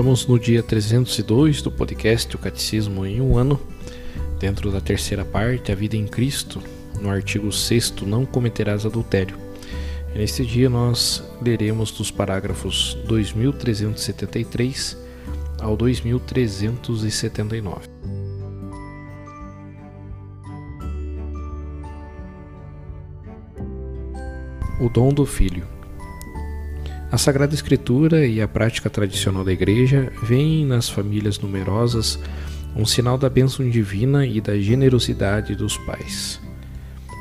Estamos no dia 302 do podcast O Catecismo em um ano, dentro da terceira parte, A Vida em Cristo, no artigo 6 Não cometerás adultério. E neste dia nós leremos dos parágrafos 2373 ao 2379. O dom do Filho. A Sagrada Escritura e a prática tradicional da Igreja veem nas famílias numerosas um sinal da bênção divina e da generosidade dos pais.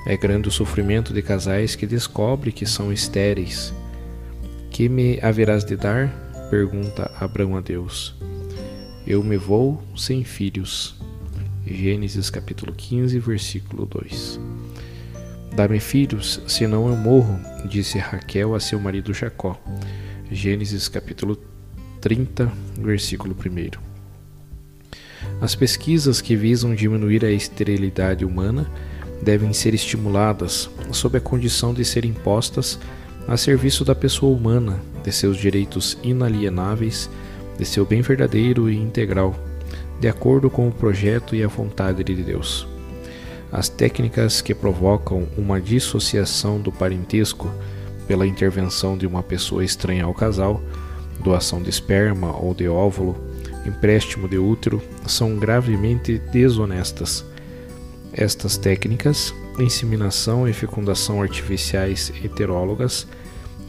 É grande o sofrimento de casais que descobrem que são estéreis. Que me haverás de dar? pergunta Abraão a Deus. Eu me vou sem filhos. Gênesis capítulo 15, versículo 2. Dá-me filhos, senão eu morro, disse Raquel a seu marido Jacó. Gênesis capítulo 30, versículo 1. As pesquisas que visam diminuir a esterilidade humana devem ser estimuladas sob a condição de serem postas a serviço da pessoa humana, de seus direitos inalienáveis, de seu bem verdadeiro e integral, de acordo com o projeto e a vontade de Deus. As técnicas que provocam uma dissociação do parentesco pela intervenção de uma pessoa estranha ao casal, doação de esperma ou de óvulo, empréstimo de útero, são gravemente desonestas. Estas técnicas, inseminação e fecundação artificiais heterólogas,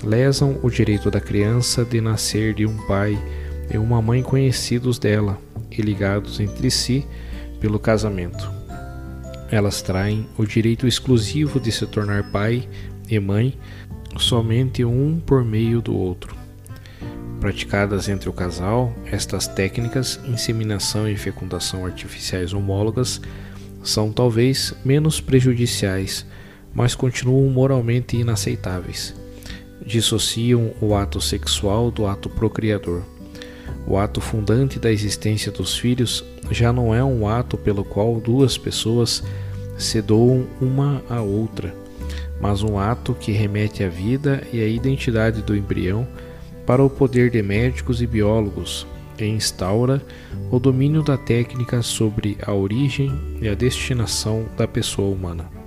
lesam o direito da criança de nascer de um pai e uma mãe conhecidos dela e ligados entre si pelo casamento. Elas traem o direito exclusivo de se tornar pai e mãe somente um por meio do outro. Praticadas entre o casal, estas técnicas, inseminação e fecundação artificiais homólogas, são talvez menos prejudiciais, mas continuam moralmente inaceitáveis. Dissociam o ato sexual do ato procriador. O ato fundante da existência dos filhos já não é um ato pelo qual duas pessoas se doam uma à outra, mas um ato que remete à vida e à identidade do embrião para o poder de médicos e biólogos e instaura o domínio da técnica sobre a origem e a destinação da pessoa humana.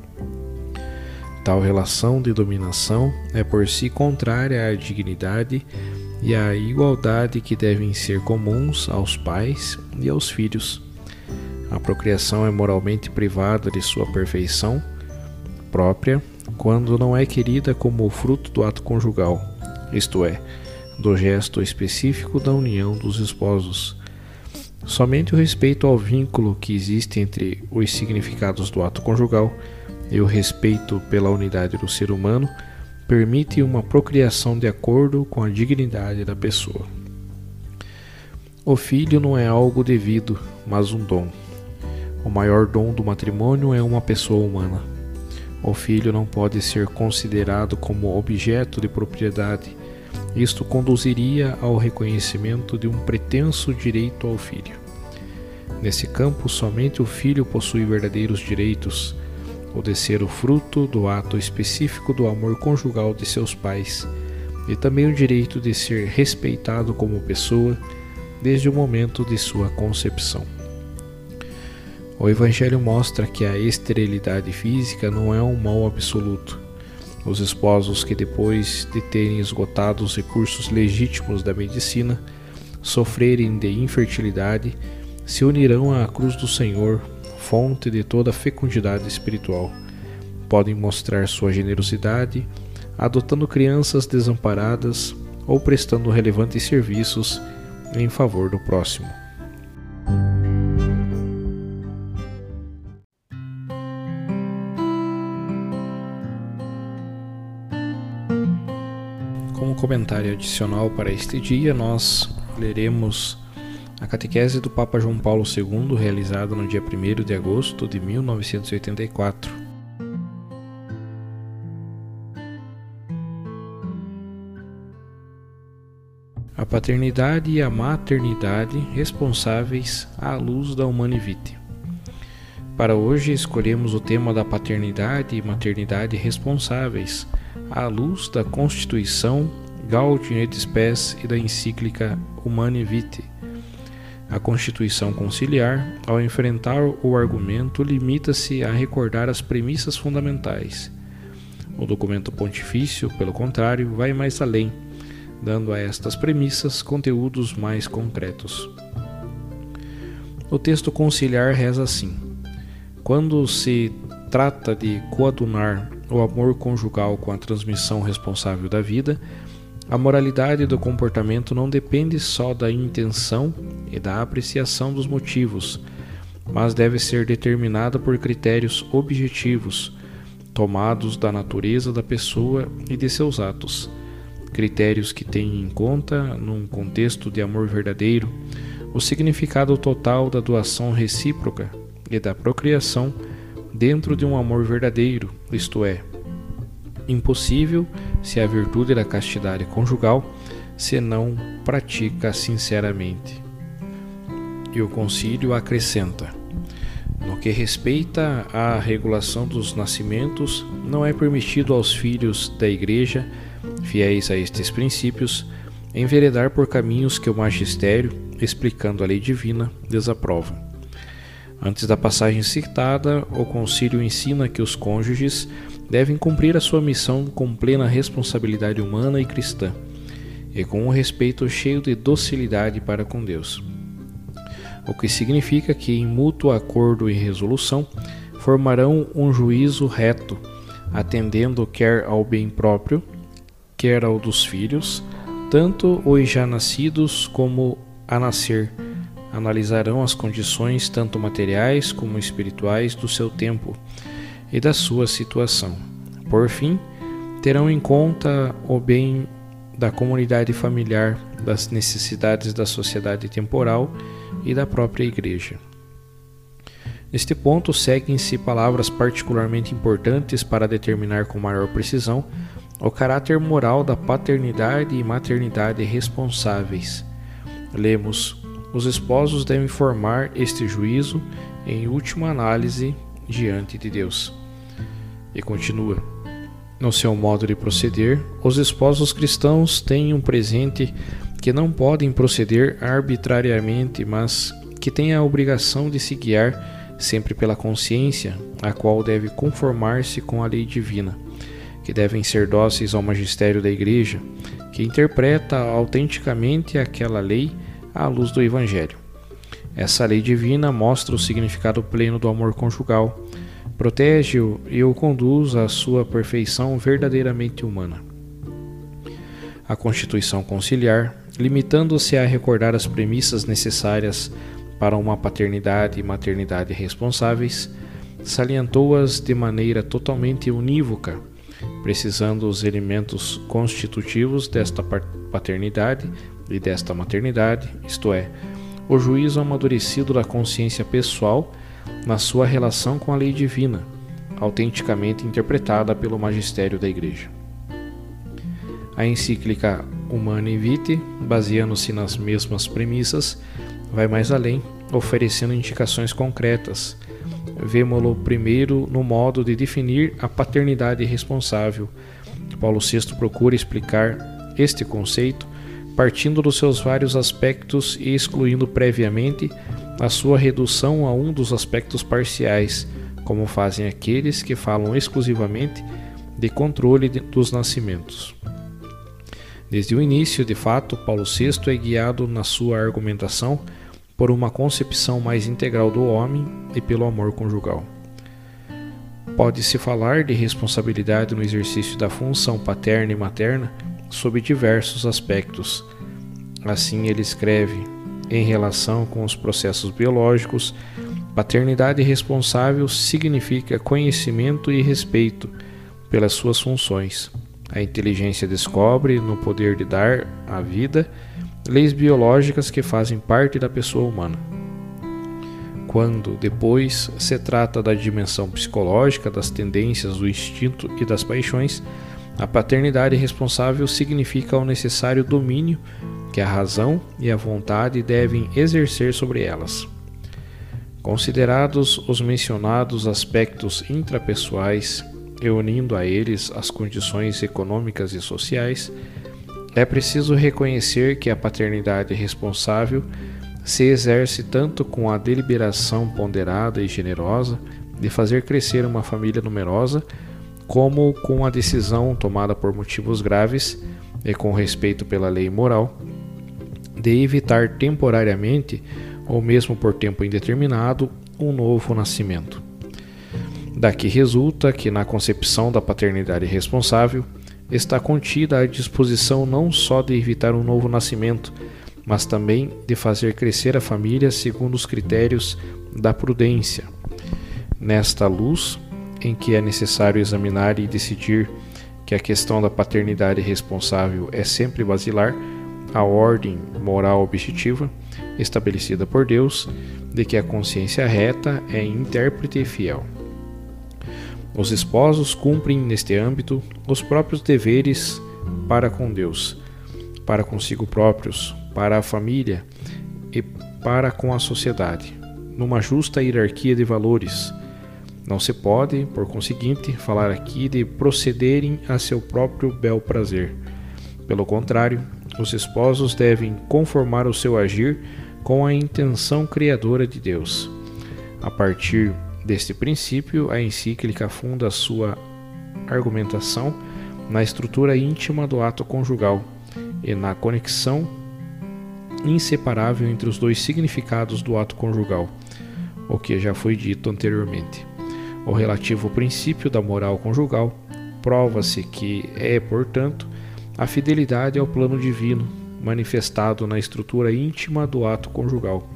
Tal relação de dominação é por si contrária à dignidade e à igualdade que devem ser comuns aos pais e aos filhos. A procriação é moralmente privada de sua perfeição própria quando não é querida como o fruto do ato conjugal, isto é, do gesto específico da união dos esposos. Somente o respeito ao vínculo que existe entre os significados do ato conjugal e o respeito pela unidade do ser humano permite uma procriação de acordo com a dignidade da pessoa. O filho não é algo devido, mas um dom. O maior dom do matrimônio é uma pessoa humana. O filho não pode ser considerado como objeto de propriedade. Isto conduziria ao reconhecimento de um pretenso direito ao filho. Nesse campo, somente o filho possui verdadeiros direitos, o de ser o fruto do ato específico do amor conjugal de seus pais, e também o direito de ser respeitado como pessoa desde o momento de sua concepção. O Evangelho mostra que a esterilidade física não é um mal absoluto. Os esposos que, depois de terem esgotado os recursos legítimos da medicina, sofrerem de infertilidade, se unirão à cruz do Senhor, fonte de toda fecundidade espiritual. Podem mostrar sua generosidade, adotando crianças desamparadas ou prestando relevantes serviços em favor do próximo. Como comentário adicional para este dia, nós leremos a catequese do Papa João Paulo II, realizada no dia 1 de agosto de 1984. A paternidade e a maternidade responsáveis à luz da Humanivite. Para hoje escolhemos o tema da paternidade e maternidade responsáveis à luz da Constituição Gaudium et Spes e da encíclica Humane Vitae. A Constituição Conciliar, ao enfrentar o argumento, limita-se a recordar as premissas fundamentais. O documento pontifício, pelo contrário, vai mais além, dando a estas premissas conteúdos mais concretos. O texto conciliar reza assim: Quando se trata de coadunar o amor conjugal com a transmissão responsável da vida, a moralidade do comportamento não depende só da intenção e da apreciação dos motivos, mas deve ser determinada por critérios objetivos, tomados da natureza da pessoa e de seus atos. Critérios que têm em conta, num contexto de amor verdadeiro, o significado total da doação recíproca e da procriação dentro de um amor verdadeiro, isto é, impossível se a virtude da castidade conjugal se não pratica sinceramente. E o concílio acrescenta: no que respeita à regulação dos nascimentos, não é permitido aos filhos da Igreja, fiéis a estes princípios, enveredar por caminhos que o magistério, explicando a lei divina, desaprova. Antes da passagem citada, o concílio ensina que os cônjuges devem cumprir a sua missão com plena responsabilidade humana e cristã, e com um respeito cheio de docilidade para com Deus. O que significa que, em mútuo acordo e resolução, formarão um juízo reto, atendendo quer ao bem próprio, quer ao dos filhos, tanto os já nascidos como a nascer analisarão as condições tanto materiais como espirituais do seu tempo e da sua situação. Por fim, terão em conta o bem da comunidade familiar, das necessidades da sociedade temporal e da própria Igreja. Neste ponto, seguem-se palavras particularmente importantes para determinar com maior precisão o caráter moral da paternidade e maternidade responsáveis. Lemos os esposos devem formar este juízo em última análise diante de Deus. E continua: No seu modo de proceder, os esposos cristãos têm um presente que não podem proceder arbitrariamente, mas que têm a obrigação de se guiar sempre pela consciência, a qual deve conformar-se com a lei divina, que devem ser dóceis ao magistério da Igreja, que interpreta autenticamente aquela lei à luz do Evangelho. Essa lei divina mostra o significado pleno do amor conjugal, protege-o e o conduz à sua perfeição verdadeiramente humana. A Constituição Conciliar, limitando-se a recordar as premissas necessárias para uma paternidade e maternidade responsáveis, salientou-as de maneira totalmente unívoca, precisando os elementos constitutivos desta paternidade e desta maternidade, isto é, o juízo amadurecido da consciência pessoal na sua relação com a lei divina, autenticamente interpretada pelo magistério da Igreja. A encíclica Humane Vitae, baseando-se nas mesmas premissas, vai mais além, oferecendo indicações concretas. Vemo-lo primeiro no modo de definir a paternidade responsável. Paulo VI procura explicar este conceito partindo dos seus vários aspectos e excluindo previamente a sua redução a um dos aspectos parciais, como fazem aqueles que falam exclusivamente de controle dos nascimentos. Desde o início, de fato, Paulo VI é guiado na sua argumentação por uma concepção mais integral do homem e pelo amor conjugal. Pode-se falar de responsabilidade no exercício da função paterna e materna sob diversos aspectos. Assim, ele escreve: em relação com os processos biológicos, paternidade responsável significa conhecimento e respeito pelas suas funções. A inteligência descobre, no poder de dar a vida, leis biológicas que fazem parte da pessoa humana. Quando, depois, se trata da dimensão psicológica, das tendências, do instinto e das paixões, a paternidade responsável significa o necessário domínio que a razão e a vontade devem exercer sobre elas. Considerados os mencionados aspectos intrapessoais e unindo a eles as condições econômicas e sociais, é preciso reconhecer que a paternidade responsável se exerce tanto com a deliberação ponderada e generosa de fazer crescer uma família numerosa, como com a decisão tomada por motivos graves e com respeito pela lei moral de evitar temporariamente ou mesmo por tempo indeterminado um novo nascimento. Daqui resulta que na concepção da paternidade responsável está contida a disposição não só de evitar um novo nascimento, mas também de fazer crescer a família segundo os critérios da prudência. Nesta luz, em que é necessário examinar e decidir que a questão da paternidade responsável é sempre basilar, a ordem moral objetiva estabelecida por Deus de que a consciência reta é intérprete e fiel. Os esposos cumprem neste âmbito os próprios deveres para com Deus, para consigo próprios, para a família e para com a sociedade, numa justa hierarquia de valores. Não se pode, por conseguinte, falar aqui de procederem a seu próprio bel prazer. Pelo contrário, os esposos devem conformar o seu agir com a intenção criadora de Deus. A partir deste princípio, a encíclica funda sua argumentação na estrutura íntima do ato conjugal e na conexão inseparável entre os dois significados do ato conjugal, o que já foi dito anteriormente. O relativo princípio da moral conjugal prova-se que é, portanto, a fidelidade ao plano divino, manifestado na estrutura íntima do ato conjugal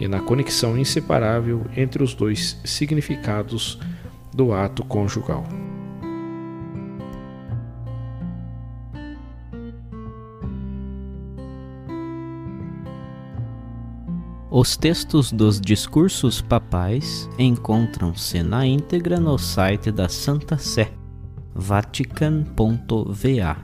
e na conexão inseparável entre os dois significados do ato conjugal. Os textos dos discursos papais encontram-se na íntegra no site da Santa Sé, vatican.va.